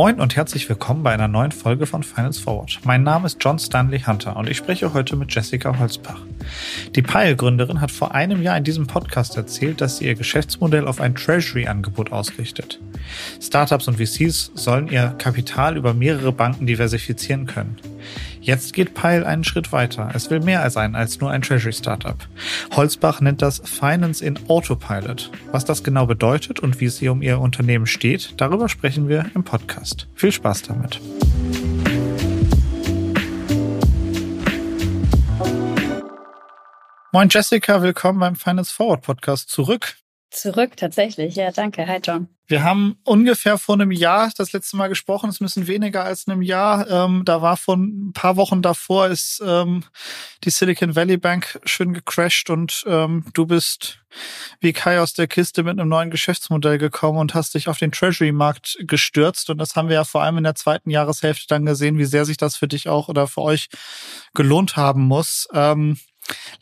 Moin und herzlich willkommen bei einer neuen Folge von Finance Forward. Mein Name ist John Stanley Hunter und ich spreche heute mit Jessica Holzbach. Die Pile-Gründerin hat vor einem Jahr in diesem Podcast erzählt, dass sie ihr Geschäftsmodell auf ein Treasury-Angebot ausrichtet. Startups und VCs sollen ihr Kapital über mehrere Banken diversifizieren können. Jetzt geht Pile einen Schritt weiter. Es will mehr sein als nur ein Treasury Startup. Holzbach nennt das Finance in Autopilot. Was das genau bedeutet und wie es hier um ihr Unternehmen steht, darüber sprechen wir im Podcast. Viel Spaß damit. Moin Jessica, willkommen beim Finance Forward Podcast zurück. Zurück, tatsächlich. Ja, danke. Hi, John. Wir haben ungefähr vor einem Jahr das letzte Mal gesprochen. Es müssen weniger als einem Jahr. Ähm, da war von ein paar Wochen davor ist ähm, die Silicon Valley Bank schön gecrashed und ähm, du bist wie Kai aus der Kiste mit einem neuen Geschäftsmodell gekommen und hast dich auf den Treasury-Markt gestürzt. Und das haben wir ja vor allem in der zweiten Jahreshälfte dann gesehen, wie sehr sich das für dich auch oder für euch gelohnt haben muss. Ähm,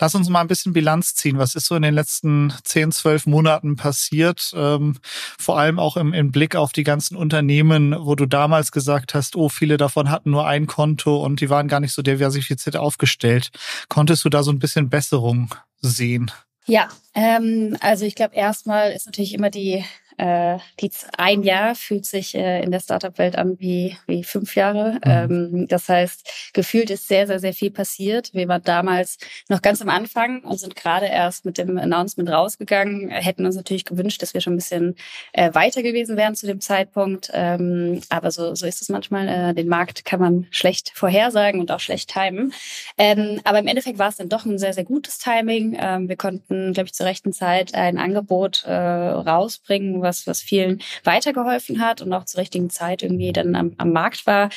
Lass uns mal ein bisschen Bilanz ziehen. Was ist so in den letzten 10, 12 Monaten passiert? Ähm, vor allem auch im, im, Blick auf die ganzen Unternehmen, wo du damals gesagt hast, oh, viele davon hatten nur ein Konto und die waren gar nicht so diversifiziert aufgestellt. Konntest du da so ein bisschen Besserung sehen? Ja, ähm, also ich glaube, erstmal ist natürlich immer die äh, die ein Jahr fühlt sich äh, in der Startup-Welt an wie, wie fünf Jahre. Mhm. Ähm, das heißt, gefühlt ist sehr, sehr, sehr viel passiert. Wir waren damals noch ganz am Anfang und sind gerade erst mit dem Announcement rausgegangen. Hätten uns natürlich gewünscht, dass wir schon ein bisschen äh, weiter gewesen wären zu dem Zeitpunkt. Ähm, aber so, so ist es manchmal. Äh, den Markt kann man schlecht vorhersagen und auch schlecht timen. Ähm, aber im Endeffekt war es dann doch ein sehr, sehr gutes Timing. Ähm, wir konnten, glaube ich, zur rechten Zeit ein Angebot äh, rausbringen, was, was vielen weitergeholfen hat und auch zur richtigen Zeit irgendwie dann am, am Markt war.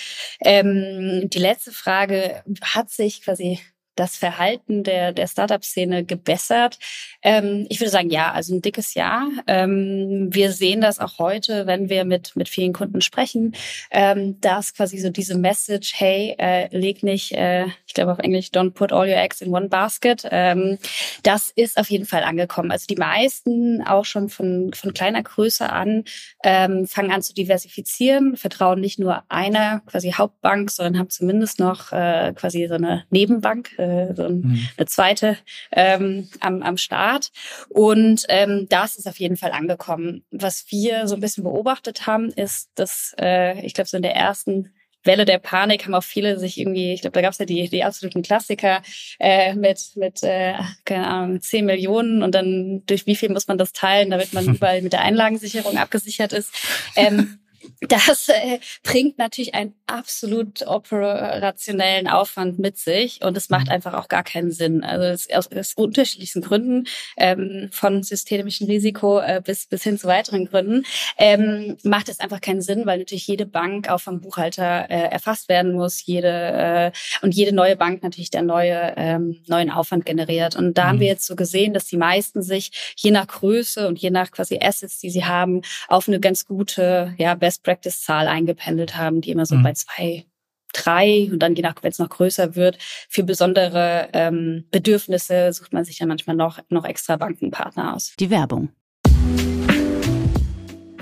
Ähm, die letzte Frage, hat sich quasi das Verhalten der, der Startup-Szene gebessert? Ähm, ich würde sagen, ja, also ein dickes Ja. Ähm, wir sehen das auch heute, wenn wir mit, mit vielen Kunden sprechen, ähm, dass quasi so diese Message, hey, äh, leg nicht, äh, ich glaube auf Englisch, don't put all your eggs in one basket, ähm, das ist auf jeden Fall angekommen. Also die meisten auch schon von, von kleiner Größe an ähm, fangen an zu diversifizieren, vertrauen nicht nur einer quasi Hauptbank, sondern haben zumindest noch äh, quasi so eine Nebenbank, äh, so ein, mhm. eine zweite ähm, am, am Start. Und ähm, das ist auf jeden Fall angekommen. Was wir so ein bisschen beobachtet haben, ist, dass äh, ich glaube, so in der ersten Welle der Panik haben auch viele sich irgendwie, ich glaube, da gab es ja die, die absoluten Klassiker äh, mit, mit äh, keine Ahnung, 10 Millionen und dann durch wie viel muss man das teilen, damit man überall mit der Einlagensicherung abgesichert ist. Ähm, das äh, bringt natürlich einen absolut operationellen Aufwand mit sich und es macht mhm. einfach auch gar keinen Sinn. Also es, aus, aus unterschiedlichsten Gründen, ähm, von systemischem Risiko äh, bis, bis hin zu weiteren Gründen, ähm, macht es einfach keinen Sinn, weil natürlich jede Bank auch vom Buchhalter äh, erfasst werden muss, jede äh, und jede neue Bank natürlich der neue ähm, neuen Aufwand generiert. Und da mhm. haben wir jetzt so gesehen, dass die meisten sich je nach Größe und je nach quasi Assets, die sie haben, auf eine ganz gute, ja, Best Practice-Zahl eingependelt haben, die immer so mhm. bei zwei, drei und dann je nach, wenn es noch größer wird, für besondere ähm, Bedürfnisse sucht man sich dann manchmal noch, noch extra Bankenpartner aus. Die Werbung.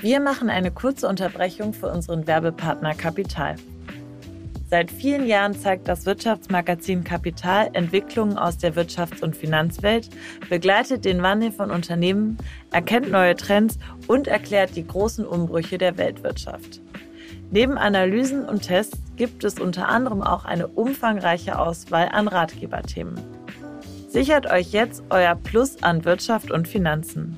Wir machen eine kurze Unterbrechung für unseren Werbepartner Kapital. Seit vielen Jahren zeigt das Wirtschaftsmagazin Kapital Entwicklungen aus der Wirtschafts- und Finanzwelt, begleitet den Wandel von Unternehmen, erkennt neue Trends und erklärt die großen Umbrüche der Weltwirtschaft. Neben Analysen und Tests gibt es unter anderem auch eine umfangreiche Auswahl an Ratgeberthemen. Sichert euch jetzt euer Plus an Wirtschaft und Finanzen.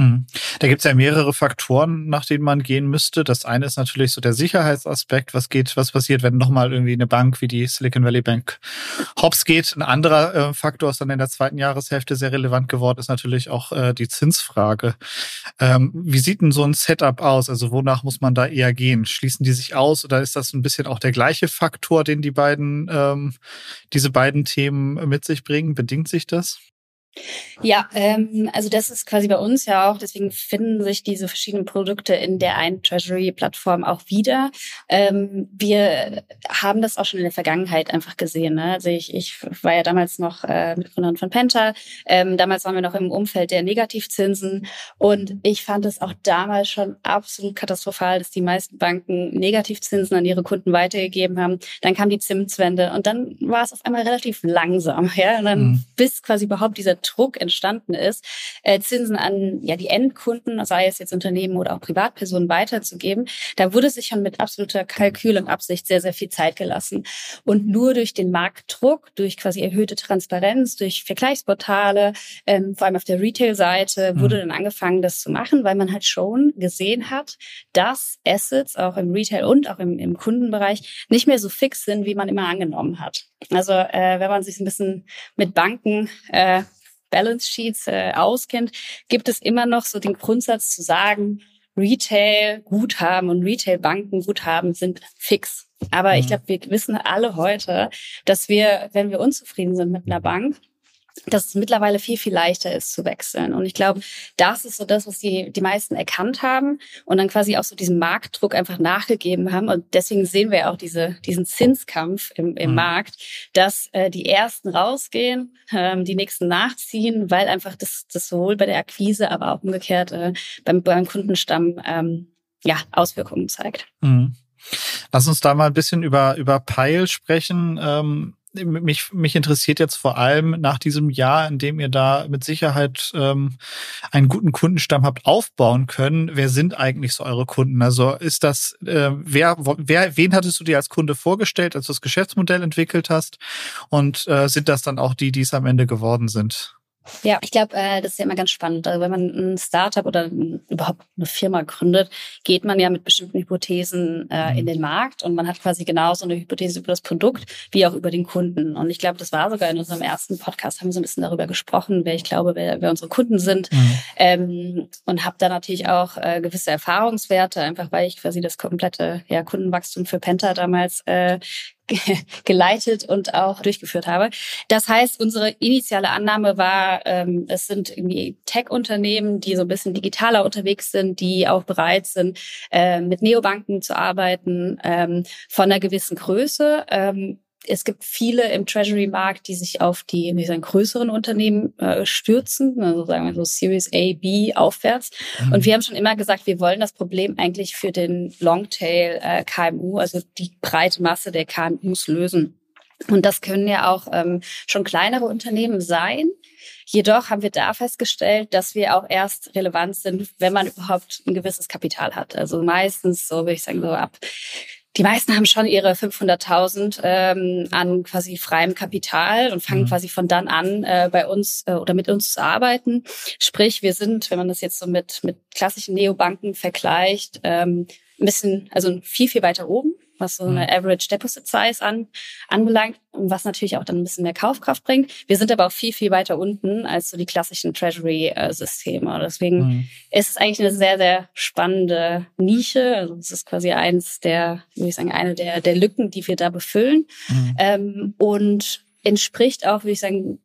Mhm. Da gibt es ja mehrere Faktoren, nach denen man gehen müsste. Das eine ist natürlich so der Sicherheitsaspekt. Was geht, was passiert, wenn nochmal irgendwie eine Bank wie die Silicon Valley Bank hops geht? Ein anderer äh, Faktor ist dann in der zweiten Jahreshälfte sehr relevant geworden, ist natürlich auch äh, die Zinsfrage. Ähm, wie sieht denn so ein Setup aus? Also wonach muss man da eher gehen? Schließen die sich aus oder ist das ein bisschen auch der gleiche Faktor, den die beiden, ähm, diese beiden Themen mit sich bringen? Bedingt sich das? Ja, ähm, also das ist quasi bei uns ja auch, deswegen finden sich diese verschiedenen Produkte in der einen Treasury-Plattform auch wieder. Ähm, wir haben das auch schon in der Vergangenheit einfach gesehen. Ne? Also ich, ich war ja damals noch äh, Mitgründerin von Penta. Ähm, damals waren wir noch im Umfeld der Negativzinsen und ich fand es auch damals schon absolut katastrophal, dass die meisten Banken Negativzinsen an ihre Kunden weitergegeben haben. Dann kam die Zinswende und dann war es auf einmal relativ langsam. Ja, und dann mhm. bis quasi überhaupt dieser Druck entstanden ist, äh, Zinsen an ja die Endkunden, sei es jetzt Unternehmen oder auch Privatpersonen, weiterzugeben. Da wurde sich schon mit absoluter Kalkül und Absicht sehr, sehr viel Zeit gelassen. Und nur durch den Marktdruck, durch quasi erhöhte Transparenz, durch Vergleichsportale, ähm, vor allem auf der Retail-Seite, mhm. wurde dann angefangen, das zu machen, weil man halt schon gesehen hat, dass Assets auch im Retail und auch im, im Kundenbereich nicht mehr so fix sind, wie man immer angenommen hat. Also äh, wenn man sich ein bisschen mit Banken äh, Balance Sheets äh, auskennt, gibt es immer noch so den Grundsatz zu sagen, Retail-Guthaben und Retail-Banken-Guthaben sind fix. Aber mhm. ich glaube, wir wissen alle heute, dass wir, wenn wir unzufrieden sind mit einer Bank, dass es mittlerweile viel, viel leichter ist zu wechseln. Und ich glaube, das ist so das, was die, die meisten erkannt haben und dann quasi auch so diesem Marktdruck einfach nachgegeben haben. Und deswegen sehen wir auch diese, diesen Zinskampf im, im mhm. Markt, dass äh, die Ersten rausgehen, ähm, die Nächsten nachziehen, weil einfach das, das sowohl bei der Akquise, aber auch umgekehrt äh, beim, beim Kundenstamm ähm, ja, Auswirkungen zeigt. Mhm. Lass uns da mal ein bisschen über, über Pile sprechen. Ähm mich, mich interessiert jetzt vor allem nach diesem Jahr, in dem ihr da mit Sicherheit ähm, einen guten Kundenstamm habt aufbauen können. Wer sind eigentlich so eure Kunden? Also ist das, äh, wer, wer, wen hattest du dir als Kunde vorgestellt, als du das Geschäftsmodell entwickelt hast? Und äh, sind das dann auch die, die es am Ende geworden sind? Ja, ich glaube, äh, das ist ja immer ganz spannend. Also wenn man ein Startup oder ein, überhaupt eine Firma gründet, geht man ja mit bestimmten Hypothesen äh, in mhm. den Markt und man hat quasi genauso eine Hypothese über das Produkt wie auch über den Kunden. Und ich glaube, das war sogar in unserem ersten Podcast, haben wir so ein bisschen darüber gesprochen, wer ich glaube, wer, wer unsere Kunden sind. Mhm. Ähm, und habe da natürlich auch äh, gewisse Erfahrungswerte, einfach weil ich quasi das komplette ja, Kundenwachstum für Penta damals äh, geleitet und auch durchgeführt habe. Das heißt, unsere initiale Annahme war, ähm, es sind irgendwie Tech-Unternehmen, die so ein bisschen digitaler unterwegs sind, die auch bereit sind, äh, mit Neobanken zu arbeiten, ähm, von einer gewissen Größe. Ähm, es gibt viele im Treasury-Markt, die sich auf die wie sagen, größeren Unternehmen äh, stürzen, also sagen wir so Series A, B aufwärts. Mhm. Und wir haben schon immer gesagt, wir wollen das Problem eigentlich für den Longtail äh, KMU, also die breite Masse der KMUs lösen. Und das können ja auch ähm, schon kleinere Unternehmen sein. Jedoch haben wir da festgestellt, dass wir auch erst relevant sind, wenn man überhaupt ein gewisses Kapital hat. Also meistens, so würde ich sagen, so ab die meisten haben schon ihre 500.000 ähm, an quasi freiem Kapital und fangen mhm. quasi von dann an äh, bei uns äh, oder mit uns zu arbeiten. Sprich, wir sind, wenn man das jetzt so mit mit klassischen Neobanken vergleicht, ähm, ein bisschen, also viel viel weiter oben was so eine mhm. Average Deposit Size an, anbelangt und was natürlich auch dann ein bisschen mehr Kaufkraft bringt. Wir sind aber auch viel, viel weiter unten als so die klassischen Treasury-Systeme. Deswegen mhm. ist es eigentlich eine sehr, sehr spannende Nische. Also es ist quasi eins der, würde ich sagen, eine der, der Lücken, die wir da befüllen. Mhm. Ähm, und entspricht auch, würde ich sagen,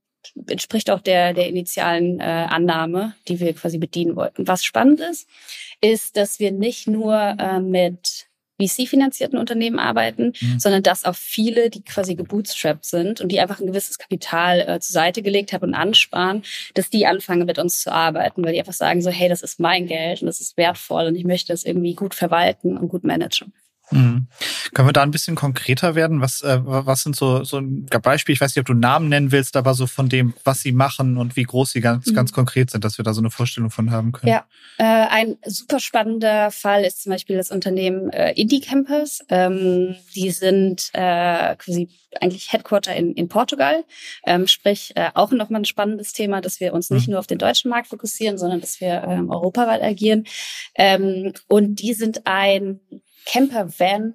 entspricht auch der, der initialen äh, Annahme, die wir quasi bedienen wollten. Was spannend ist, ist, dass wir nicht nur äh, mit VC-finanzierten Unternehmen arbeiten, mhm. sondern dass auch viele, die quasi gebootstrapped sind und die einfach ein gewisses Kapital äh, zur Seite gelegt haben und ansparen, dass die anfangen mit uns zu arbeiten, weil die einfach sagen so, hey, das ist mein Geld und das ist wertvoll und ich möchte das irgendwie gut verwalten und gut managen. Mhm. Können wir da ein bisschen konkreter werden? Was, äh, was sind so, so ein Beispiel? Ich weiß nicht, ob du Namen nennen willst, aber so von dem, was sie machen und wie groß sie ganz, mhm. ganz konkret sind, dass wir da so eine Vorstellung von haben können. Ja, äh, ein super spannender Fall ist zum Beispiel das Unternehmen äh, Indie Campus. Ähm, die sind äh, quasi eigentlich Headquarter in, in Portugal. Ähm, sprich, äh, auch nochmal ein spannendes Thema, dass wir uns nicht mhm. nur auf den deutschen Markt fokussieren, sondern dass wir ähm, europaweit agieren. Ähm, und die sind ein Camper-Van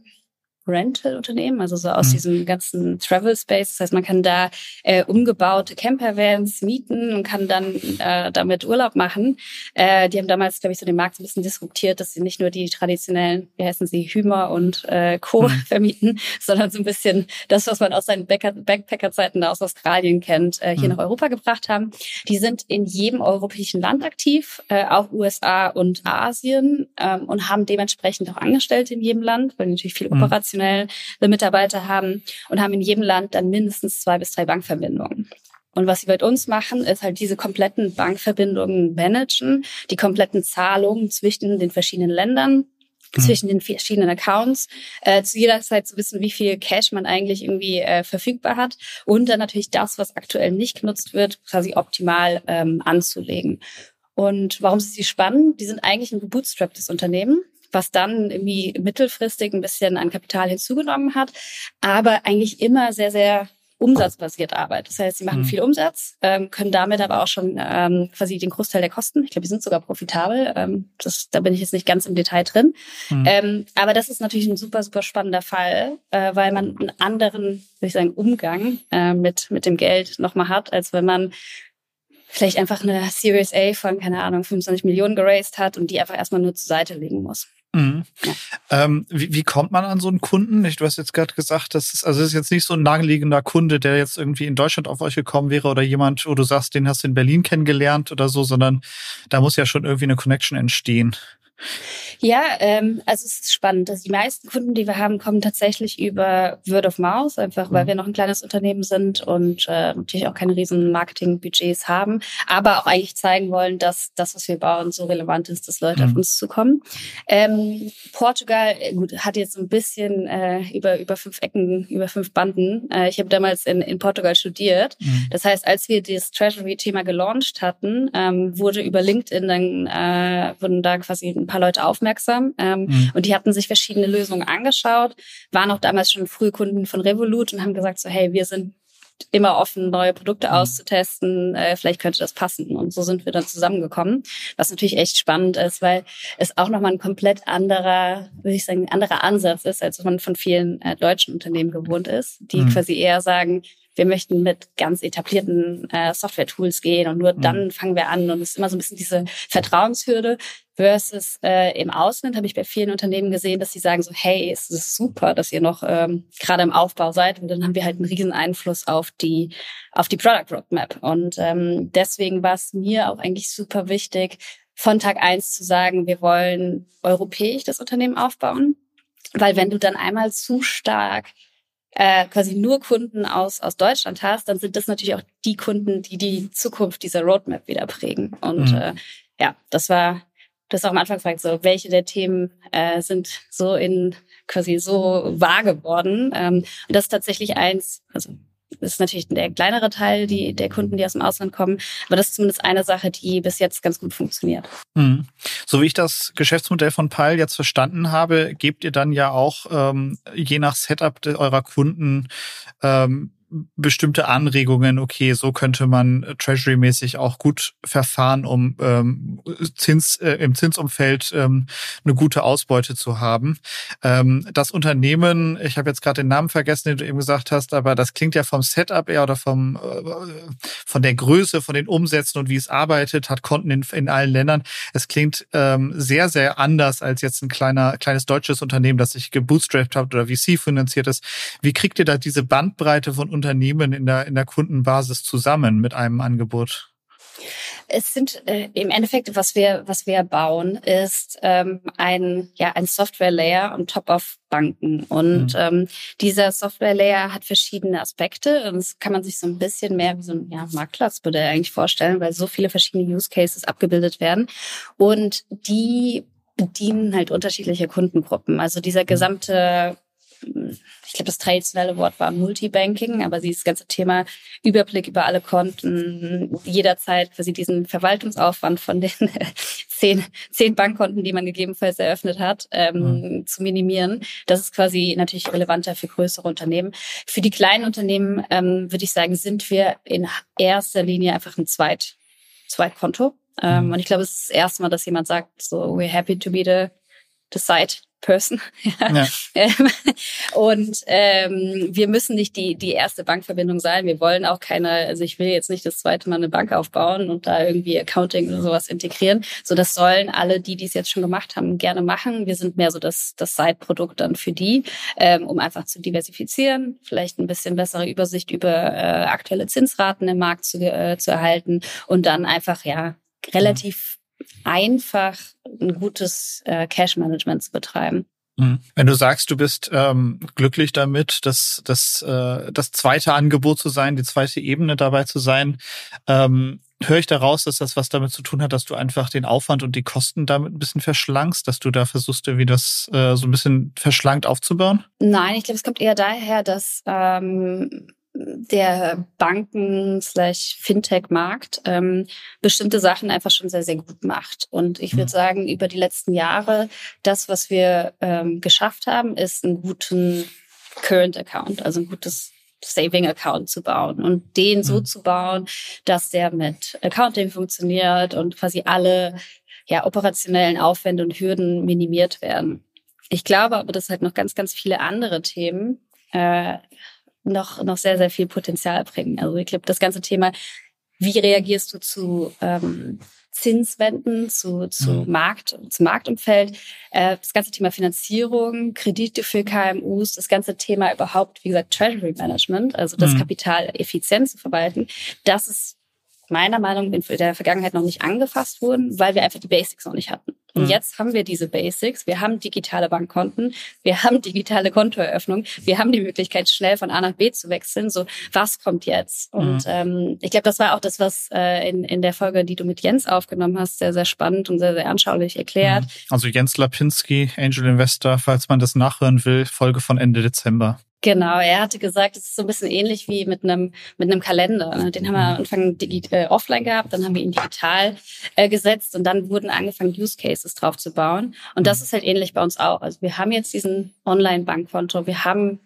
Rental-Unternehmen, also so aus mhm. diesem ganzen Travel Space. Das heißt, man kann da äh, umgebaute Campervans mieten und kann dann äh, damit Urlaub machen. Äh, die haben damals, glaube ich, so den Markt so ein bisschen disruptiert, dass sie nicht nur die traditionellen, wie heißen sie, Hümer und äh, Co. Mhm. vermieten, sondern so ein bisschen das, was man aus seinen Backpacker-Zeiten aus Australien kennt, äh, hier mhm. nach Europa gebracht haben. Die sind in jedem europäischen Land aktiv, äh, auch USA und Asien ähm, und haben dementsprechend auch Angestellte in jedem Land, weil natürlich viel mhm. Operation internationale Mitarbeiter haben und haben in jedem Land dann mindestens zwei bis drei Bankverbindungen. Und was sie bei uns machen, ist halt diese kompletten Bankverbindungen managen, die kompletten Zahlungen zwischen den verschiedenen Ländern, mhm. zwischen den verschiedenen Accounts, äh, zu jeder Zeit zu wissen, wie viel Cash man eigentlich irgendwie äh, verfügbar hat und dann natürlich das, was aktuell nicht genutzt wird, quasi optimal ähm, anzulegen. Und warum ist sie spannend? Die sind eigentlich ein gebootstrapptes Unternehmen was dann irgendwie mittelfristig ein bisschen an Kapital hinzugenommen hat, aber eigentlich immer sehr, sehr umsatzbasiert arbeitet. Das heißt, sie machen mhm. viel Umsatz, ähm, können damit aber auch schon ähm, quasi den Großteil der Kosten. Ich glaube, die sind sogar profitabel. Ähm, das, da bin ich jetzt nicht ganz im Detail drin. Mhm. Ähm, aber das ist natürlich ein super, super spannender Fall, äh, weil man einen anderen, würde ich sagen, Umgang äh, mit, mit dem Geld nochmal hat, als wenn man vielleicht einfach eine Series A von, keine Ahnung, 25 Millionen geraced hat und die einfach erstmal nur zur Seite legen muss. Mhm. Ja. Ähm, wie, wie kommt man an so einen Kunden? Du hast jetzt gerade gesagt, das ist, also das ist jetzt nicht so ein naheliegender Kunde, der jetzt irgendwie in Deutschland auf euch gekommen wäre oder jemand, wo du sagst, den hast du in Berlin kennengelernt oder so, sondern da muss ja schon irgendwie eine Connection entstehen. Ja, ähm, also es ist spannend. Also die meisten Kunden, die wir haben, kommen tatsächlich über Word of Mouth, einfach weil mhm. wir noch ein kleines Unternehmen sind und äh, natürlich auch keine riesen Marketingbudgets haben, aber auch eigentlich zeigen wollen, dass das, was wir bauen, so relevant ist, dass Leute mhm. auf uns zukommen. Ähm, Portugal, äh, gut, hat jetzt ein bisschen äh, über über fünf Ecken, über fünf Banden. Äh, ich habe damals in, in Portugal studiert. Mhm. Das heißt, als wir das Treasury-Thema gelauncht hatten, ähm, wurde über LinkedIn dann äh, wurden da quasi ein paar Leute aufmerksam ähm, mhm. und die hatten sich verschiedene Lösungen angeschaut, waren auch damals schon früh Kunden von Revolut und haben gesagt so, hey, wir sind immer offen, neue Produkte mhm. auszutesten. Äh, vielleicht könnte das passen. Und so sind wir dann zusammengekommen, was natürlich echt spannend ist, weil es auch nochmal ein komplett anderer, würde ich sagen, anderer Ansatz ist, als man von vielen äh, deutschen Unternehmen gewohnt ist, die mhm. quasi eher sagen, wir möchten mit ganz etablierten äh, Software-Tools gehen und nur mhm. dann fangen wir an. Und es ist immer so ein bisschen diese Vertrauenshürde versus äh, im Ausland habe ich bei vielen Unternehmen gesehen, dass sie sagen so, hey, es ist super, dass ihr noch ähm, gerade im Aufbau seid. Und dann haben wir halt einen riesen Einfluss auf die, auf die Product Roadmap. Und ähm, deswegen war es mir auch eigentlich super wichtig, von Tag eins zu sagen, wir wollen europäisch das Unternehmen aufbauen. Weil wenn du dann einmal zu stark äh, quasi nur Kunden aus, aus Deutschland hast, dann sind das natürlich auch die Kunden, die die Zukunft dieser Roadmap wieder prägen. Und mhm. äh, ja, das war das auch am Anfang gefragt, so welche der Themen äh, sind so in quasi so wahr geworden. Ähm, und das ist tatsächlich eins, also das ist natürlich der kleinere Teil die, der Kunden, die aus dem Ausland kommen. Aber das ist zumindest eine Sache, die bis jetzt ganz gut funktioniert. Mhm. So wie ich das Geschäftsmodell von Pile jetzt verstanden habe, gebt ihr dann ja auch ähm, je nach Setup eurer Kunden ähm, bestimmte Anregungen, okay, so könnte man Treasury-mäßig auch gut verfahren, um ähm, Zins, äh, im Zinsumfeld ähm, eine gute Ausbeute zu haben. Ähm, das Unternehmen, ich habe jetzt gerade den Namen vergessen, den du eben gesagt hast, aber das klingt ja vom Setup eher oder vom äh, von der Größe, von den Umsätzen und wie es arbeitet, hat Konten in, in allen Ländern. Es klingt ähm, sehr, sehr anders als jetzt ein kleiner, kleines deutsches Unternehmen, das sich gebootstrapped hat oder VC finanziert ist. Wie kriegt ihr da diese Bandbreite von Unternehmen in der, in der Kundenbasis zusammen mit einem Angebot? Es sind äh, im Endeffekt, was wir, was wir bauen, ist ähm, ein, ja, ein Software-Layer on top of Banken. Und mhm. ähm, dieser Software-Layer hat verschiedene Aspekte. Und das kann man sich so ein bisschen mehr wie so ein ja, Marktplatzmodell eigentlich vorstellen, weil so viele verschiedene Use Cases abgebildet werden. Und die bedienen halt unterschiedliche Kundengruppen. Also dieser gesamte ich glaube, das traditionelle Wort war Multibanking, aber dieses ganze Thema Überblick über alle Konten, jederzeit quasi diesen Verwaltungsaufwand von den zehn, zehn Bankkonten, die man gegebenenfalls eröffnet hat, ähm, mhm. zu minimieren. Das ist quasi natürlich relevanter für größere Unternehmen. Für die kleinen Unternehmen ähm, würde ich sagen, sind wir in erster Linie einfach ein Zweit, Zweitkonto. Ähm, mhm. Und ich glaube, es ist das erste Mal, dass jemand sagt, so, we're happy to be the, the site Person. ja. und ähm, wir müssen nicht die, die erste Bankverbindung sein. Wir wollen auch keine, also ich will jetzt nicht das zweite Mal eine Bank aufbauen und da irgendwie Accounting oder sowas integrieren. So, das sollen alle, die, die es jetzt schon gemacht haben, gerne machen. Wir sind mehr so das, das Side-Produkt dann für die, ähm, um einfach zu diversifizieren, vielleicht ein bisschen bessere Übersicht über äh, aktuelle Zinsraten im Markt zu, äh, zu erhalten und dann einfach, ja, relativ einfach ein gutes äh, Cash-Management zu betreiben. Mhm. Wenn du sagst, du bist ähm, glücklich damit, das, das, äh, das zweite Angebot zu sein, die zweite Ebene dabei zu sein, ähm, höre ich daraus, dass das was damit zu tun hat, dass du einfach den Aufwand und die Kosten damit ein bisschen verschlankst, dass du da versuchst, irgendwie das äh, so ein bisschen verschlankt aufzubauen? Nein, ich glaube, es kommt eher daher, dass ähm, der Banken slash Fintech-Markt ähm, bestimmte Sachen einfach schon sehr, sehr gut macht. Und ich würde mhm. sagen, über die letzten Jahre, das, was wir ähm, geschafft haben, ist einen guten Current Account, also ein gutes Saving Account zu bauen und den so mhm. zu bauen, dass der mit Accounting funktioniert und quasi alle ja, operationellen Aufwände und Hürden minimiert werden. Ich glaube aber, dass halt noch ganz, ganz viele andere Themen äh, noch, noch sehr, sehr viel Potenzial bringen. Also ich glaube, das ganze Thema, wie reagierst du zu ähm, Zinswenden, zu, zu mhm. Markt, zum Marktumfeld, äh, das ganze Thema Finanzierung, Kredite für KMUs, das ganze Thema überhaupt, wie gesagt, Treasury Management, also das mhm. Kapital effizient zu verwalten, das ist meiner Meinung nach in der Vergangenheit noch nicht angefasst wurden, weil wir einfach die Basics noch nicht hatten. Und mhm. jetzt haben wir diese Basics. Wir haben digitale Bankkonten, wir haben digitale Kontoeröffnung, wir haben die Möglichkeit, schnell von A nach B zu wechseln. So, was kommt jetzt? Und mhm. ähm, ich glaube, das war auch das, was äh, in, in der Folge, die du mit Jens aufgenommen hast, sehr, sehr spannend und sehr, sehr anschaulich erklärt. Mhm. Also Jens Lapinski, Angel Investor, falls man das nachhören will, Folge von Ende Dezember. Genau, er hatte gesagt, es ist so ein bisschen ähnlich wie mit einem mit einem Kalender. Ne? Den haben wir am Anfang äh, offline gehabt, dann haben wir ihn digital äh, gesetzt und dann wurden angefangen Use Cases drauf zu bauen. Und das mhm. ist halt ähnlich bei uns auch. Also wir haben jetzt diesen Online-Bankkonto, wir haben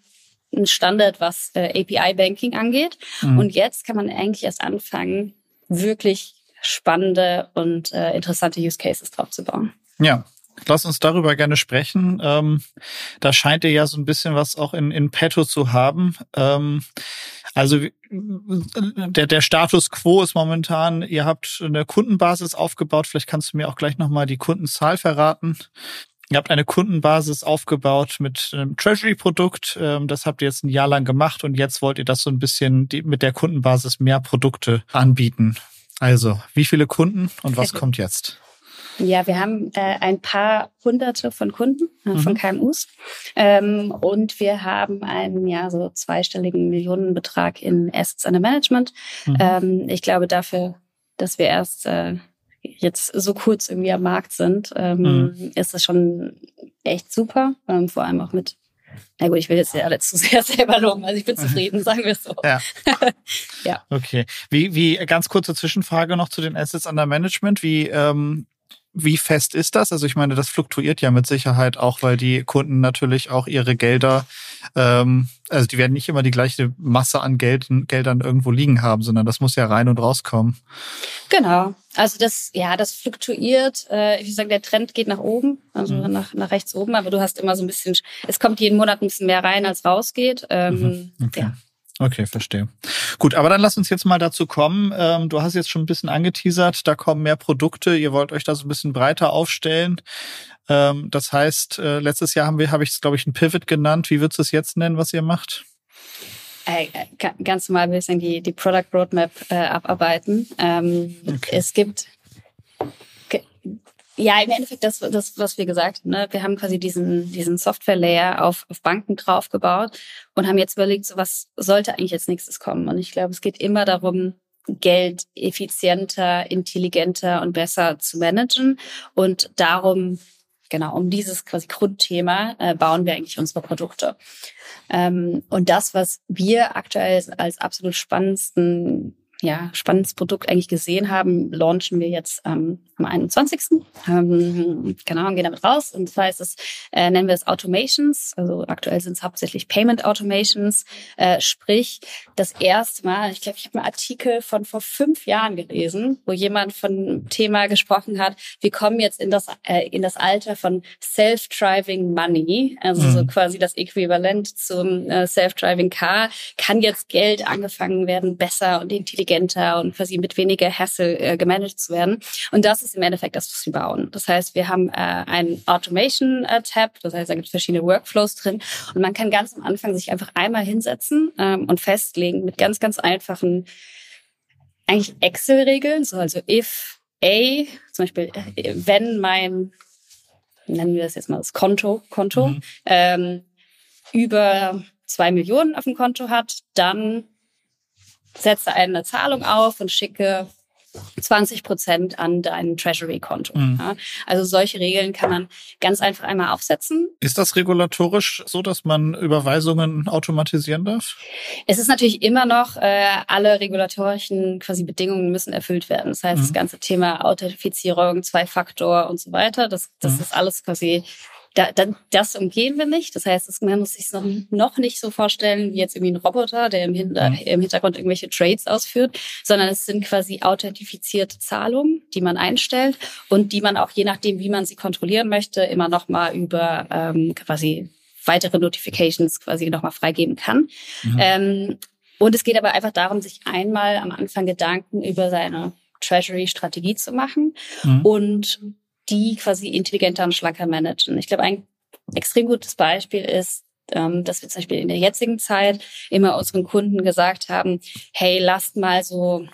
einen Standard, was äh, API-Banking angeht. Mhm. Und jetzt kann man eigentlich erst anfangen, wirklich spannende und äh, interessante Use Cases drauf zu bauen. Ja, lass uns darüber gerne sprechen. Ähm, da scheint ihr ja so ein bisschen was auch in, in petto zu haben. Ähm, also der, der Status quo ist momentan, ihr habt eine Kundenbasis aufgebaut. Vielleicht kannst du mir auch gleich nochmal die Kundenzahl verraten. Ihr habt eine Kundenbasis aufgebaut mit einem Treasury-Produkt. Ähm, das habt ihr jetzt ein Jahr lang gemacht und jetzt wollt ihr das so ein bisschen mit der Kundenbasis mehr Produkte anbieten. Also, wie viele Kunden und was kommt jetzt? Ja, wir haben äh, ein paar Hunderte von Kunden, äh, mhm. von KMUs. Ähm, und wir haben einen ja so zweistelligen Millionenbetrag in Assets under Management. Mhm. Ähm, ich glaube dafür, dass wir erst äh, jetzt so kurz irgendwie am Markt sind, ähm, mhm. ist das schon echt super. Ähm, vor allem auch mit na gut, ich will jetzt ja alle zu sehr selber loben. Also ich bin zufrieden, sagen wir es so. Ja. ja. Okay. Wie, wie, ganz kurze Zwischenfrage noch zu den Assets under Management. Wie, ähm, wie fest ist das? Also ich meine, das fluktuiert ja mit Sicherheit auch, weil die Kunden natürlich auch ihre Gelder, ähm, also die werden nicht immer die gleiche Masse an Geld, Geldern irgendwo liegen haben, sondern das muss ja rein und rauskommen. Genau. Also das, ja, das fluktuiert. Äh, ich würde sagen, der Trend geht nach oben, also mhm. nach, nach rechts oben, aber du hast immer so ein bisschen, es kommt jeden Monat ein bisschen mehr rein, als rausgeht. Ähm, mhm. okay. Ja. Okay, verstehe. Gut, aber dann lass uns jetzt mal dazu kommen. Ähm, du hast jetzt schon ein bisschen angeteasert, da kommen mehr Produkte. Ihr wollt euch da so ein bisschen breiter aufstellen. Ähm, das heißt, äh, letztes Jahr haben wir, habe ich es, glaube ich, ein Pivot genannt. Wie würdest du es jetzt nennen, was ihr macht? Äh, ganz normal ein bisschen die, die Product Roadmap äh, abarbeiten. Ähm, okay. Es gibt ja, im Endeffekt das, das was wir gesagt haben. Ne? Wir haben quasi diesen, diesen Software-Layer auf, auf Banken draufgebaut und haben jetzt überlegt, so was sollte eigentlich als nächstes kommen. Und ich glaube, es geht immer darum, Geld effizienter, intelligenter und besser zu managen und darum genau, um dieses quasi Grundthema äh, bauen wir eigentlich unsere Produkte. Ähm, und das, was wir aktuell als absolut spannendsten ja, spannendes Produkt eigentlich gesehen haben, launchen wir jetzt ähm, am 21. Ähm, genau, und gehen damit raus. Und zwar ist es, äh, nennen wir es Automations. Also aktuell sind es hauptsächlich Payment Automations. Äh, sprich, das erste Mal, ich glaube, ich habe einen Artikel von vor fünf Jahren gelesen, wo jemand von dem Thema gesprochen hat, wir kommen jetzt in das, äh, in das Alter von Self-Driving Money, also mhm. so quasi das Äquivalent zum äh, Self-Driving Car, kann jetzt Geld angefangen werden, besser und intelligenter und quasi mit weniger Hassel äh, gemanagt zu werden. Und das ist im Endeffekt das, was wir bauen. Das heißt, wir haben äh, einen Automation-Tab, das heißt, da gibt es verschiedene Workflows drin und man kann ganz am Anfang sich einfach einmal hinsetzen ähm, und festlegen mit ganz, ganz einfachen eigentlich Excel-Regeln, so also if A, zum Beispiel, äh, wenn mein, nennen wir das jetzt mal das Konto, Konto, mhm. ähm, über zwei Millionen auf dem Konto hat, dann setze eine Zahlung auf und schicke 20 Prozent an dein Treasury-Konto. Mhm. Ja, also solche Regeln kann man ganz einfach einmal aufsetzen. Ist das regulatorisch so, dass man Überweisungen automatisieren darf? Es ist natürlich immer noch, äh, alle regulatorischen quasi Bedingungen müssen erfüllt werden. Das heißt, mhm. das ganze Thema Authentifizierung, Zwei-Faktor und so weiter, das, das mhm. ist alles quasi da, da, das umgehen wir nicht. Das heißt, man muss sich noch, noch nicht so vorstellen wie jetzt irgendwie ein Roboter, der im, Hinter, mhm. im Hintergrund irgendwelche Trades ausführt, sondern es sind quasi authentifizierte Zahlungen, die man einstellt und die man auch je nachdem, wie man sie kontrollieren möchte, immer noch mal über ähm, quasi weitere Notifications quasi noch mal freigeben kann. Mhm. Ähm, und es geht aber einfach darum, sich einmal am Anfang Gedanken über seine Treasury-Strategie zu machen mhm. und die quasi intelligenter und schlanker managen. Ich glaube, ein extrem gutes Beispiel ist, ähm, dass wir zum Beispiel in der jetzigen Zeit immer unseren Kunden gesagt haben, hey, lasst mal so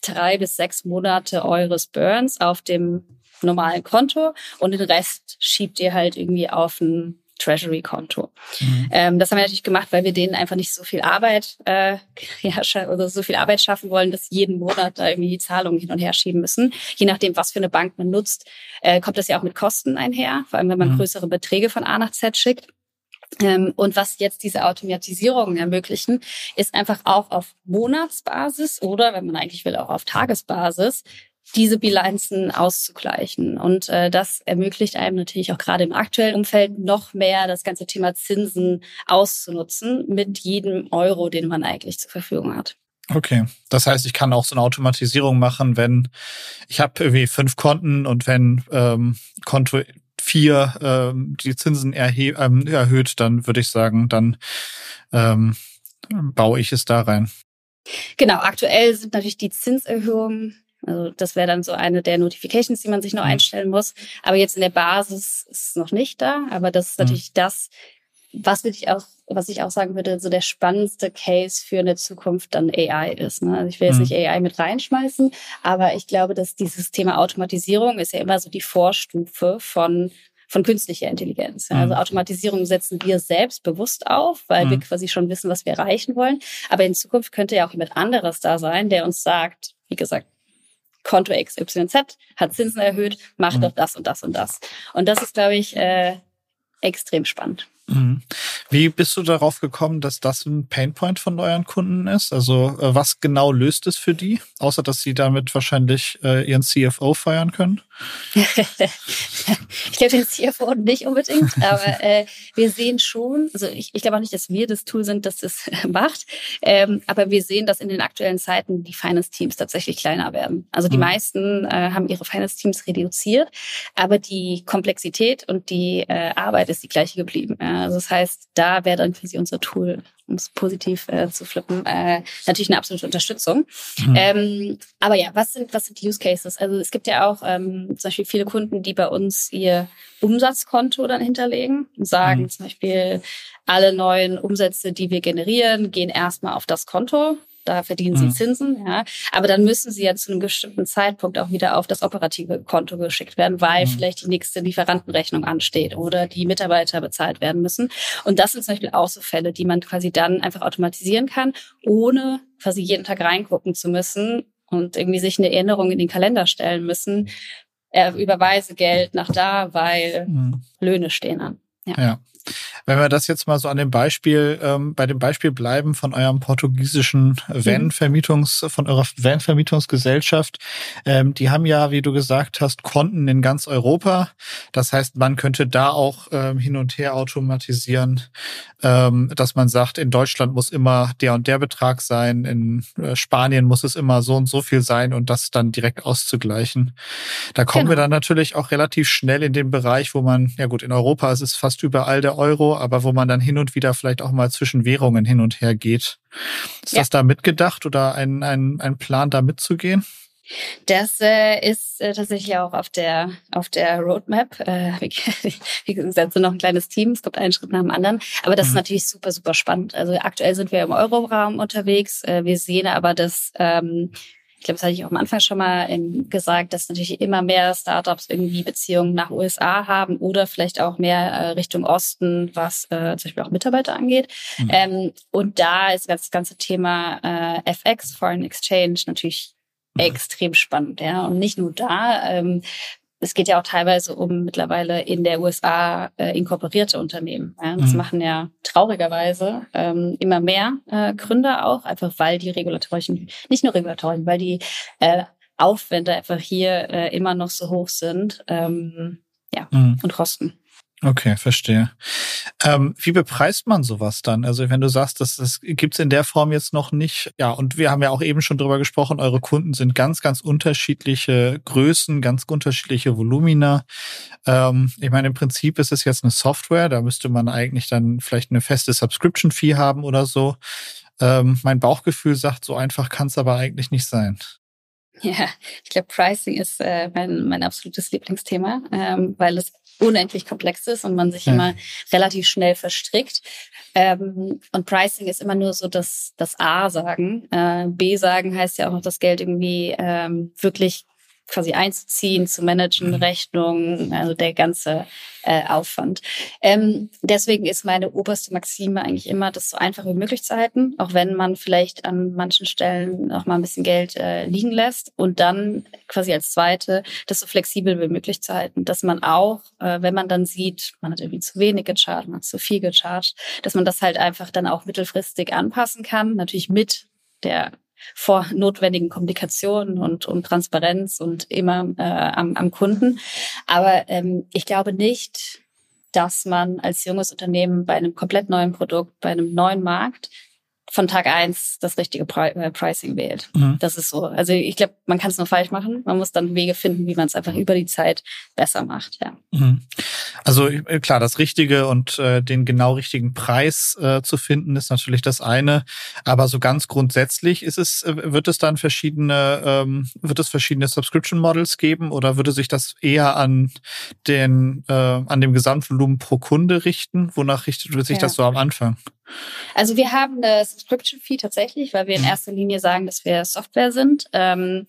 drei bis sechs Monate eures Burns auf dem normalen Konto und den Rest schiebt ihr halt irgendwie auf ein Treasury-Konto. Mhm. Ähm, das haben wir natürlich gemacht, weil wir denen einfach nicht so viel Arbeit äh, ja, oder so viel Arbeit schaffen wollen, dass jeden Monat da irgendwie die Zahlungen hin und her schieben müssen. Je nachdem, was für eine Bank man nutzt, äh, kommt das ja auch mit Kosten einher, vor allem wenn man mhm. größere Beträge von A nach Z schickt. Ähm, und was jetzt diese Automatisierungen ermöglichen, ist einfach auch auf Monatsbasis oder, wenn man eigentlich will, auch auf Tagesbasis diese Bilanzen auszugleichen. Und äh, das ermöglicht einem natürlich auch gerade im aktuellen Umfeld noch mehr das ganze Thema Zinsen auszunutzen mit jedem Euro, den man eigentlich zur Verfügung hat. Okay, das heißt, ich kann auch so eine Automatisierung machen, wenn ich habe irgendwie fünf Konten und wenn ähm, Konto vier ähm, die Zinsen erhe ähm, erhöht, dann würde ich sagen, dann ähm, baue ich es da rein. Genau, aktuell sind natürlich die Zinserhöhungen also das wäre dann so eine der Notifications, die man sich noch mhm. einstellen muss. Aber jetzt in der Basis ist es noch nicht da. Aber das ist mhm. natürlich das, was würde ich auch, was ich auch sagen würde, so der spannendste Case für eine Zukunft dann AI ist. Ne? Also ich will jetzt mhm. nicht AI mit reinschmeißen, aber ich glaube, dass dieses Thema Automatisierung ist ja immer so die Vorstufe von von künstlicher Intelligenz. Also mhm. Automatisierung setzen wir selbst bewusst auf, weil mhm. wir quasi schon wissen, was wir erreichen wollen. Aber in Zukunft könnte ja auch jemand anderes da sein, der uns sagt, wie gesagt, Konto XYZ hat Zinsen erhöht, macht mhm. doch das und das und das. Und das ist, glaube ich, äh, extrem spannend. Mhm. Wie bist du darauf gekommen, dass das ein Painpoint von euren Kunden ist? Also äh, was genau löst es für die, außer dass sie damit wahrscheinlich äh, ihren CFO feiern können? ich glaube den CFO nicht unbedingt, aber äh, wir sehen schon, also ich, ich glaube auch nicht, dass wir das Tool sind, das das macht, ähm, aber wir sehen, dass in den aktuellen Zeiten die Finance-Teams tatsächlich kleiner werden. Also die mhm. meisten äh, haben ihre Finance-Teams reduziert, aber die Komplexität und die äh, Arbeit ist die gleiche geblieben. Ja. Also das heißt, da wäre dann quasi unser Tool um es positiv äh, zu flippen, äh, natürlich eine absolute Unterstützung. Mhm. Ähm, aber ja, was sind, was sind die Use Cases? Also es gibt ja auch ähm, zum Beispiel viele Kunden, die bei uns ihr Umsatzkonto dann hinterlegen und sagen mhm. zum Beispiel, alle neuen Umsätze, die wir generieren, gehen erstmal auf das Konto da verdienen sie mhm. Zinsen, ja. Aber dann müssen sie ja zu einem bestimmten Zeitpunkt auch wieder auf das operative Konto geschickt werden, weil mhm. vielleicht die nächste Lieferantenrechnung ansteht oder die Mitarbeiter bezahlt werden müssen. Und das sind zum Beispiel auch so Fälle, die man quasi dann einfach automatisieren kann, ohne quasi jeden Tag reingucken zu müssen und irgendwie sich eine Erinnerung in den Kalender stellen müssen, äh, überweise Geld nach da, weil mhm. Löhne stehen an. Ja. ja. Wenn wir das jetzt mal so an dem Beispiel, ähm, bei dem Beispiel bleiben von eurem portugiesischen Van-Vermietungs, von eurer Van-Vermietungsgesellschaft, ähm, die haben ja, wie du gesagt hast, Konten in ganz Europa. Das heißt, man könnte da auch ähm, hin und her automatisieren, ähm, dass man sagt, in Deutschland muss immer der und der Betrag sein, in äh, Spanien muss es immer so und so viel sein und das dann direkt auszugleichen. Da kommen genau. wir dann natürlich auch relativ schnell in den Bereich, wo man, ja gut, in Europa ist es fast überall der Euro, aber wo man dann hin und wieder vielleicht auch mal zwischen Währungen hin und her geht. Ist ja. das da mitgedacht oder ein, ein, ein Plan, da mitzugehen? Das äh, ist äh, tatsächlich auch auf der auf der Roadmap. Äh, wie gesagt, so noch ein kleines Team. Es kommt einen Schritt nach dem anderen. Aber das mhm. ist natürlich super super spannend. Also aktuell sind wir im Euroraum unterwegs. Äh, wir sehen aber, dass ähm, ich glaube, das hatte ich auch am Anfang schon mal ähm, gesagt, dass natürlich immer mehr Startups irgendwie Beziehungen nach USA haben oder vielleicht auch mehr äh, Richtung Osten, was äh, zum Beispiel auch Mitarbeiter angeht. Mhm. Ähm, und da ist das ganze Thema äh, FX, Foreign Exchange, natürlich mhm. extrem spannend. Ja, und nicht nur da. Ähm, es geht ja auch teilweise um mittlerweile in der USA äh, inkorporierte Unternehmen. Ja? Das mhm. machen ja traurigerweise ähm, immer mehr äh, Gründer auch, einfach weil die regulatorischen, nicht nur regulatorischen, weil die äh, Aufwände einfach hier äh, immer noch so hoch sind ähm, ja, mhm. und Kosten. Okay, verstehe. Ähm, wie bepreist man sowas dann? Also wenn du sagst, dass das gibt's in der Form jetzt noch nicht, ja, und wir haben ja auch eben schon drüber gesprochen, eure Kunden sind ganz, ganz unterschiedliche Größen, ganz unterschiedliche Volumina. Ähm, ich meine, im Prinzip ist es jetzt eine Software, da müsste man eigentlich dann vielleicht eine feste Subscription-Fee haben oder so. Ähm, mein Bauchgefühl sagt, so einfach kann es aber eigentlich nicht sein. Ja, ich glaube, Pricing ist äh, mein, mein absolutes Lieblingsthema, ähm, weil es unendlich komplex ist und man sich ja. immer relativ schnell verstrickt. Ähm, und Pricing ist immer nur so das, das A sagen. Äh, B sagen heißt ja auch noch das Geld irgendwie ähm, wirklich quasi einzuziehen, zu managen, mhm. Rechnungen, also der ganze äh, Aufwand. Ähm, deswegen ist meine oberste Maxime eigentlich immer, das so einfach wie möglich zu halten, auch wenn man vielleicht an manchen Stellen noch mal ein bisschen Geld äh, liegen lässt und dann quasi als zweite, das so flexibel wie möglich zu halten, dass man auch, äh, wenn man dann sieht, man hat irgendwie zu wenig gecharged, man hat zu viel gecharged, dass man das halt einfach dann auch mittelfristig anpassen kann, natürlich mit der vor notwendigen Kommunikation und, und Transparenz und immer äh, am, am Kunden. Aber ähm, ich glaube nicht, dass man als junges Unternehmen bei einem komplett neuen Produkt, bei einem neuen Markt von Tag eins das richtige äh, Pricing wählt. Mhm. Das ist so. Also ich glaube, man kann es nur falsch machen. Man muss dann Wege finden, wie man es einfach über die Zeit besser macht. Ja. Mhm. Also äh, klar, das Richtige und äh, den genau richtigen Preis äh, zu finden, ist natürlich das eine. Aber so ganz grundsätzlich ist es, äh, wird es dann verschiedene, ähm, wird es verschiedene Subscription Models geben oder würde sich das eher an den, äh, an dem Gesamtvolumen pro Kunde richten? Wonach richtet sich ja. das so am Anfang? Also wir haben eine Subscription Fee tatsächlich, weil wir in mhm. erster Linie sagen, dass wir Software sind. Ähm,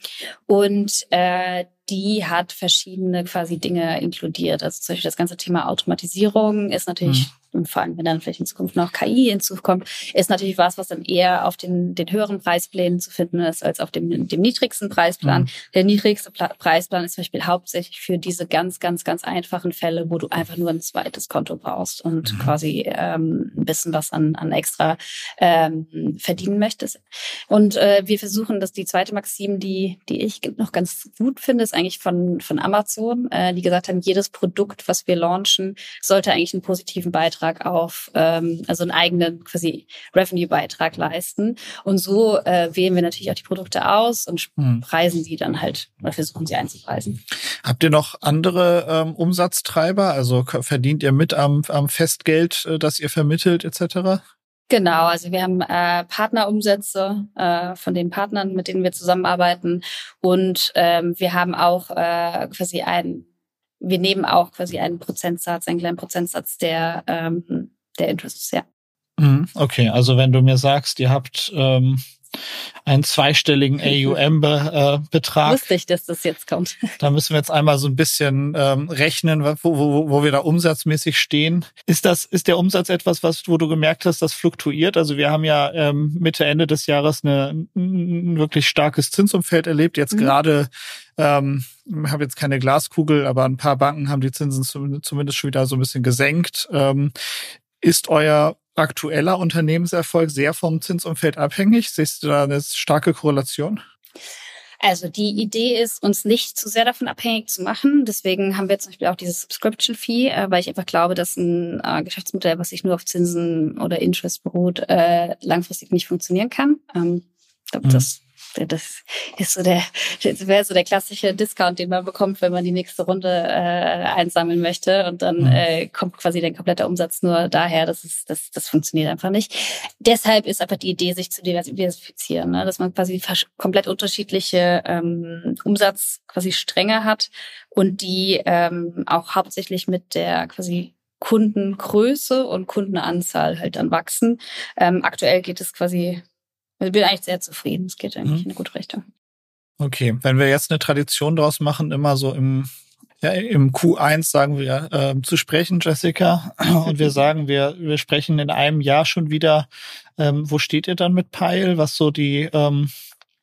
und äh, die hat verschiedene quasi Dinge inkludiert. Also zum Beispiel das ganze Thema Automatisierung ist natürlich mhm vor allem wenn dann vielleicht in Zukunft noch KI hinzukommt, ist natürlich was, was dann eher auf den, den höheren Preisplänen zu finden ist, als auf dem, dem niedrigsten Preisplan. Mhm. Der niedrigste Pla Preisplan ist zum Beispiel hauptsächlich für diese ganz, ganz, ganz einfachen Fälle, wo du einfach nur ein zweites Konto brauchst und mhm. quasi ähm, ein bisschen was an, an extra ähm, verdienen möchtest. Und äh, wir versuchen, dass die zweite Maxim, die, die ich noch ganz gut finde, ist eigentlich von, von Amazon, äh, die gesagt haben, jedes Produkt, was wir launchen, sollte eigentlich einen positiven Beitrag Beitrag auf, ähm, also einen eigenen quasi Revenue-Beitrag leisten. Und so äh, wählen wir natürlich auch die Produkte aus und hm. preisen sie dann halt oder versuchen sie einzupreisen. Habt ihr noch andere ähm, Umsatztreiber? Also verdient ihr mit am, am Festgeld, äh, das ihr vermittelt etc.? Genau, also wir haben äh, Partnerumsätze äh, von den Partnern, mit denen wir zusammenarbeiten und ähm, wir haben auch äh, quasi einen wir nehmen auch quasi einen Prozentsatz, einen kleinen Prozentsatz der, ähm, der Interests, ja. Mhm, okay, also wenn du mir sagst, ihr habt ähm, einen zweistelligen AUM-Betrag. Wusste ich, dass das jetzt kommt. Da müssen wir jetzt einmal so ein bisschen ähm, rechnen, wo, wo, wo wir da umsatzmäßig stehen. Ist das, ist der Umsatz etwas, was, wo du gemerkt hast, das fluktuiert? Also wir haben ja ähm, Mitte, Ende des Jahres eine, ein wirklich starkes Zinsumfeld erlebt. Jetzt mhm. gerade ähm, ich habe jetzt keine Glaskugel, aber ein paar Banken haben die Zinsen zumindest schon wieder so ein bisschen gesenkt. Ähm, ist euer aktueller Unternehmenserfolg sehr vom Zinsumfeld abhängig? Siehst du da eine starke Korrelation? Also die Idee ist, uns nicht zu sehr davon abhängig zu machen. Deswegen haben wir zum Beispiel auch dieses Subscription Fee, äh, weil ich einfach glaube, dass ein äh, Geschäftsmodell, was sich nur auf Zinsen oder Interest beruht, äh, langfristig nicht funktionieren kann. Ähm, mhm. Das das ist so der, das wäre so der klassische Discount, den man bekommt, wenn man die nächste Runde äh, einsammeln möchte. Und dann mhm. äh, kommt quasi der komplette Umsatz nur daher. Das ist, das, das funktioniert einfach nicht. Deshalb ist einfach die Idee, sich zu diversifizieren, ne? dass man quasi komplett unterschiedliche ähm, Umsatz quasi Stränge hat und die ähm, auch hauptsächlich mit der quasi Kundengröße und Kundenanzahl halt dann wachsen. Ähm, aktuell geht es quasi ich bin eigentlich sehr zufrieden. Es geht eigentlich mhm. in eine gute Richtung. Okay, wenn wir jetzt eine Tradition draus machen, immer so im ja, im Q1 sagen wir äh, zu sprechen, Jessica, und wir sagen, wir, wir sprechen in einem Jahr schon wieder. Ähm, wo steht ihr dann mit Pile, was so die ähm,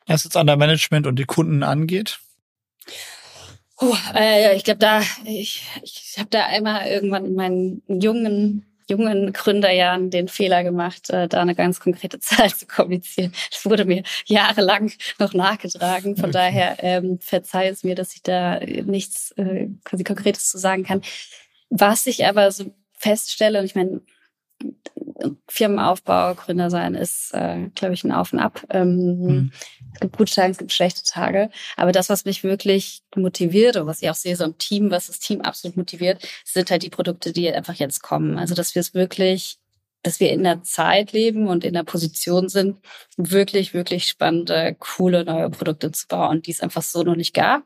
Assets under Management und die Kunden angeht? Oh, äh, ich glaube, da ich, ich habe da einmal irgendwann in meinen jungen jungen Gründerjahren den Fehler gemacht, äh, da eine ganz konkrete Zahl zu kommunizieren. Das wurde mir jahrelang noch nachgetragen. Von okay. daher ähm, verzeih es mir, dass ich da nichts äh, quasi Konkretes zu sagen kann. Was ich aber so feststelle, und ich meine, Firmenaufbau, Gründer sein ist, äh, glaube ich, ein Auf und Ab. Ähm, mhm. Es gibt gute Tage, es gibt schlechte Tage. Aber das, was mich wirklich motiviert und was ich auch sehe, so im Team, was das Team absolut motiviert, sind halt die Produkte, die einfach jetzt kommen. Also, dass wir es wirklich dass wir in der Zeit leben und in der Position sind, wirklich, wirklich spannende, coole neue Produkte zu bauen, die es einfach so noch nicht gab.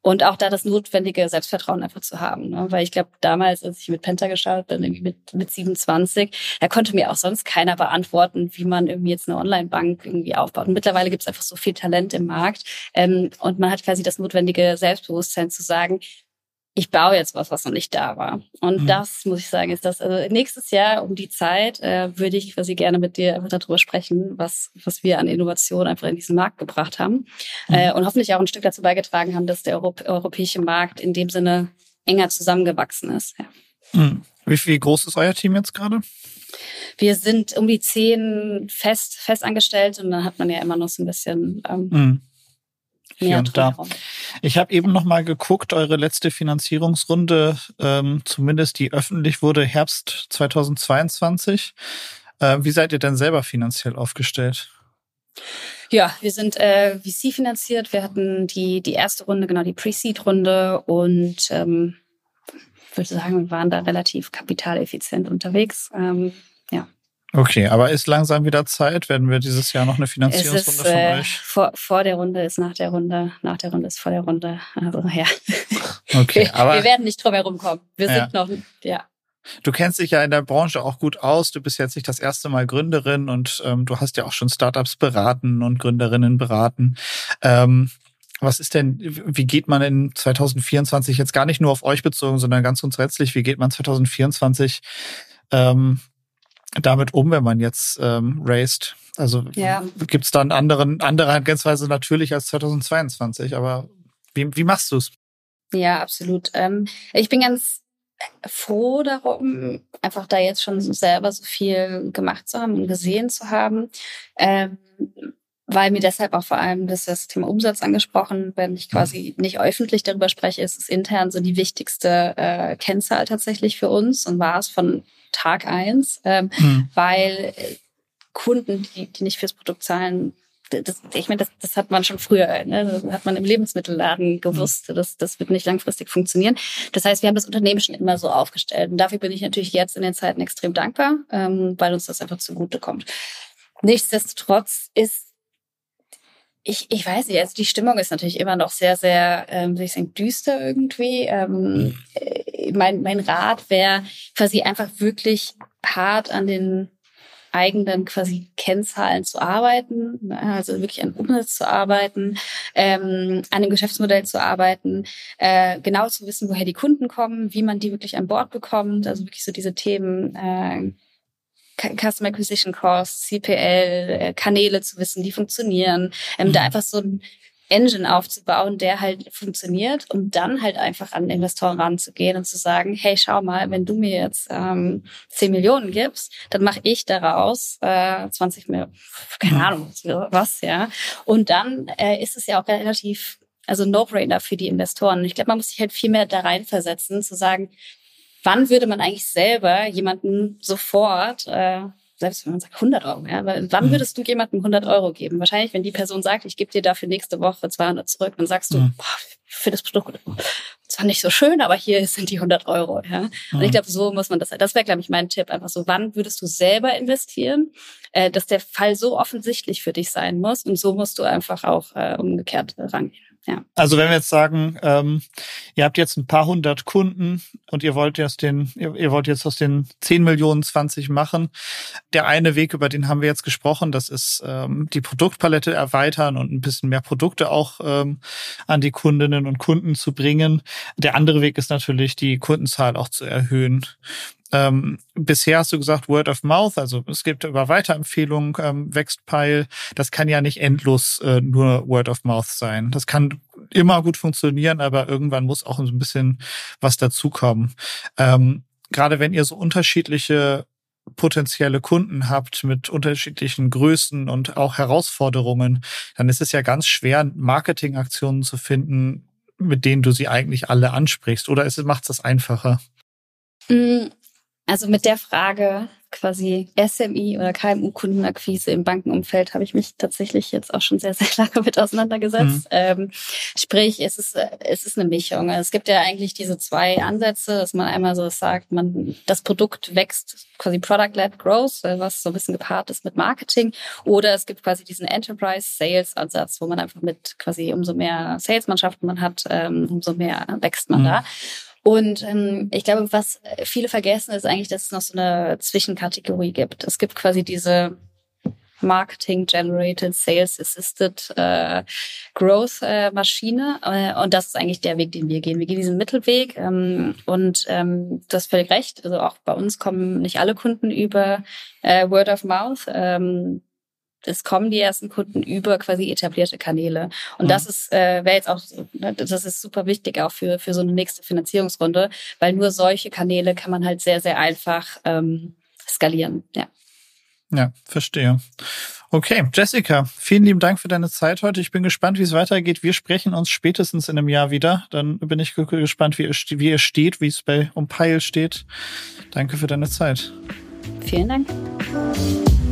Und auch da das notwendige Selbstvertrauen einfach zu haben. Ne? Weil ich glaube, damals, als ich mit Penta gestartet bin, irgendwie mit, mit 27, da konnte mir auch sonst keiner beantworten, wie man irgendwie jetzt eine Online-Bank irgendwie aufbaut. Und mittlerweile gibt es einfach so viel Talent im Markt. Ähm, und man hat quasi das notwendige Selbstbewusstsein zu sagen, ich baue jetzt was, was noch nicht da war. Und mhm. das, muss ich sagen, ist das, also nächstes Jahr um die Zeit äh, würde ich quasi gerne mit dir einfach darüber sprechen, was, was wir an Innovation einfach in diesen Markt gebracht haben. Mhm. Äh, und hoffentlich auch ein Stück dazu beigetragen haben, dass der Europ europäische Markt in dem Sinne enger zusammengewachsen ist. Ja. Mhm. Wie, wie groß ist euer Team jetzt gerade? Wir sind um die zehn fest, fest angestellt und dann hat man ja immer noch so ein bisschen ähm, mhm hier und da. Ich habe eben noch mal geguckt, eure letzte Finanzierungsrunde, ähm, zumindest die öffentlich wurde, Herbst 2022. Äh, wie seid ihr denn selber finanziell aufgestellt? Ja, wir sind äh, VC finanziert. Wir hatten die, die erste Runde, genau die Pre-Seed-Runde und ähm, ich würde sagen, wir waren da relativ kapitaleffizient unterwegs. Ähm. Okay, aber ist langsam wieder Zeit? Werden wir dieses Jahr noch eine Finanzierungsrunde ist, von äh, euch? Vor, vor der Runde ist nach der Runde, nach der Runde ist vor der Runde. Also ja. Okay, wir, aber wir werden nicht drum herum kommen. Wir ja. sind noch, ja. Du kennst dich ja in der Branche auch gut aus. Du bist jetzt nicht das erste Mal Gründerin und ähm, du hast ja auch schon Startups beraten und Gründerinnen beraten. Ähm, was ist denn, wie geht man in 2024 jetzt gar nicht nur auf euch bezogen, sondern ganz grundsätzlich, wie geht man 2024 ähm, damit um, wenn man jetzt ähm, raced? Also ja. gibt es da einen anderen, andere Herangehensweise natürlich als 2022, aber wie, wie machst du es? Ja, absolut. Ähm, ich bin ganz froh darum, einfach da jetzt schon selber so viel gemacht zu haben und gesehen zu haben. Ähm, weil mir deshalb auch vor allem das, das Thema Umsatz angesprochen, wenn ich quasi nicht öffentlich darüber spreche, ist es intern so die wichtigste äh, Kennzahl tatsächlich für uns und war es von Tag eins, ähm, mhm. weil äh, Kunden, die, die nicht fürs Produkt zahlen, das, ich meine, das, das hat man schon früher, ne? das hat man im Lebensmittelladen gewusst, mhm. das, das wird nicht langfristig funktionieren. Das heißt, wir haben das Unternehmen schon immer so aufgestellt. Und dafür bin ich natürlich jetzt in den Zeiten extrem dankbar, ähm, weil uns das einfach zugute kommt. Nichtsdestotrotz ist ich, ich weiß nicht, also die Stimmung ist natürlich immer noch sehr, sehr, ähm, wie ich sagen, düster irgendwie. Ähm, mhm. mein, mein Rat wäre quasi einfach wirklich hart an den eigenen quasi Kennzahlen zu arbeiten, ne, also wirklich an Umsatz zu arbeiten, ähm, an dem Geschäftsmodell zu arbeiten, äh, genau zu wissen, woher die Kunden kommen, wie man die wirklich an Bord bekommt, also wirklich so diese Themen äh, Customer Acquisition Costs, CPL, äh, Kanäle zu wissen, die funktionieren, ähm, mhm. da einfach so ein Engine aufzubauen, der halt funktioniert und dann halt einfach an Investoren ranzugehen und zu sagen, hey, schau mal, wenn du mir jetzt ähm, 10 Millionen gibst, dann mache ich daraus äh, 20 Millionen, keine Ahnung, was, ja. Und dann äh, ist es ja auch relativ, also No-Brainer für die Investoren. Ich glaube, man muss sich halt viel mehr da reinversetzen, zu sagen, wann würde man eigentlich selber jemanden sofort äh, selbst wenn man sagt 100 Euro, ja, weil wann mhm. würdest du jemandem 100 Euro geben? Wahrscheinlich, wenn die Person sagt, ich gebe dir dafür nächste Woche 200 zurück, dann sagst du, mhm. boah, für das Produkt zwar nicht so schön, aber hier sind die 100 Euro, ja. Und ich mhm. glaube, so muss man das, das wäre, glaube ich, mein Tipp, einfach so, wann würdest du selber investieren, äh, dass der Fall so offensichtlich für dich sein muss und so musst du einfach auch äh, umgekehrt rangehen. Ja. Also wenn wir jetzt sagen, ähm, ihr habt jetzt ein paar hundert Kunden und ihr wollt jetzt den, ihr, ihr, wollt jetzt aus den 10 Millionen 20 machen. Der eine Weg, über den haben wir jetzt gesprochen, das ist ähm, die Produktpalette erweitern und ein bisschen mehr Produkte auch ähm, an die Kundinnen und Kunden zu bringen. Der andere Weg ist natürlich, die Kundenzahl auch zu erhöhen. Ähm, bisher hast du gesagt Word of Mouth, also es gibt über Weiterempfehlungen ähm, wächst Pile. Das kann ja nicht endlos äh, nur Word of Mouth sein. Das kann immer gut funktionieren, aber irgendwann muss auch ein bisschen was dazukommen. Ähm, Gerade wenn ihr so unterschiedliche potenzielle Kunden habt mit unterschiedlichen Größen und auch Herausforderungen, dann ist es ja ganz schwer, Marketingaktionen zu finden, mit denen du sie eigentlich alle ansprichst. Oder macht es das einfacher? Also mit der Frage quasi SMI oder KMU-Kundenakquise im Bankenumfeld habe ich mich tatsächlich jetzt auch schon sehr, sehr lange mit auseinandergesetzt. Mhm. Ähm, sprich, es ist, es ist eine Mischung. Es gibt ja eigentlich diese zwei Ansätze, dass man einmal so sagt, man, das Produkt wächst quasi Product-led Growth, äh, was so ein bisschen gepaart ist mit Marketing. Oder es gibt quasi diesen Enterprise-Sales-Ansatz, wo man einfach mit quasi umso mehr Salesmannschaften man hat, ähm, umso mehr wächst man mhm. da. Und ähm, ich glaube, was viele vergessen, ist eigentlich, dass es noch so eine Zwischenkategorie gibt. Es gibt quasi diese Marketing Generated Sales Assisted äh, Growth äh, Maschine äh, und das ist eigentlich der Weg, den wir gehen. Wir gehen diesen Mittelweg ähm, und ähm, du hast völlig recht. Also auch bei uns kommen nicht alle Kunden über äh, Word of Mouth. Ähm, es kommen die ersten Kunden über quasi etablierte Kanäle. Und mhm. das ist, äh, wäre jetzt auch, ne, das ist super wichtig auch für, für so eine nächste Finanzierungsrunde, weil nur solche Kanäle kann man halt sehr, sehr einfach ähm, skalieren. Ja. Ja, verstehe. Okay, Jessica, vielen lieben Dank für deine Zeit heute. Ich bin gespannt, wie es weitergeht. Wir sprechen uns spätestens in einem Jahr wieder. Dann bin ich gespannt, wie ihr, wie ihr steht, wie es bei Umpile steht. Danke für deine Zeit. Vielen Dank.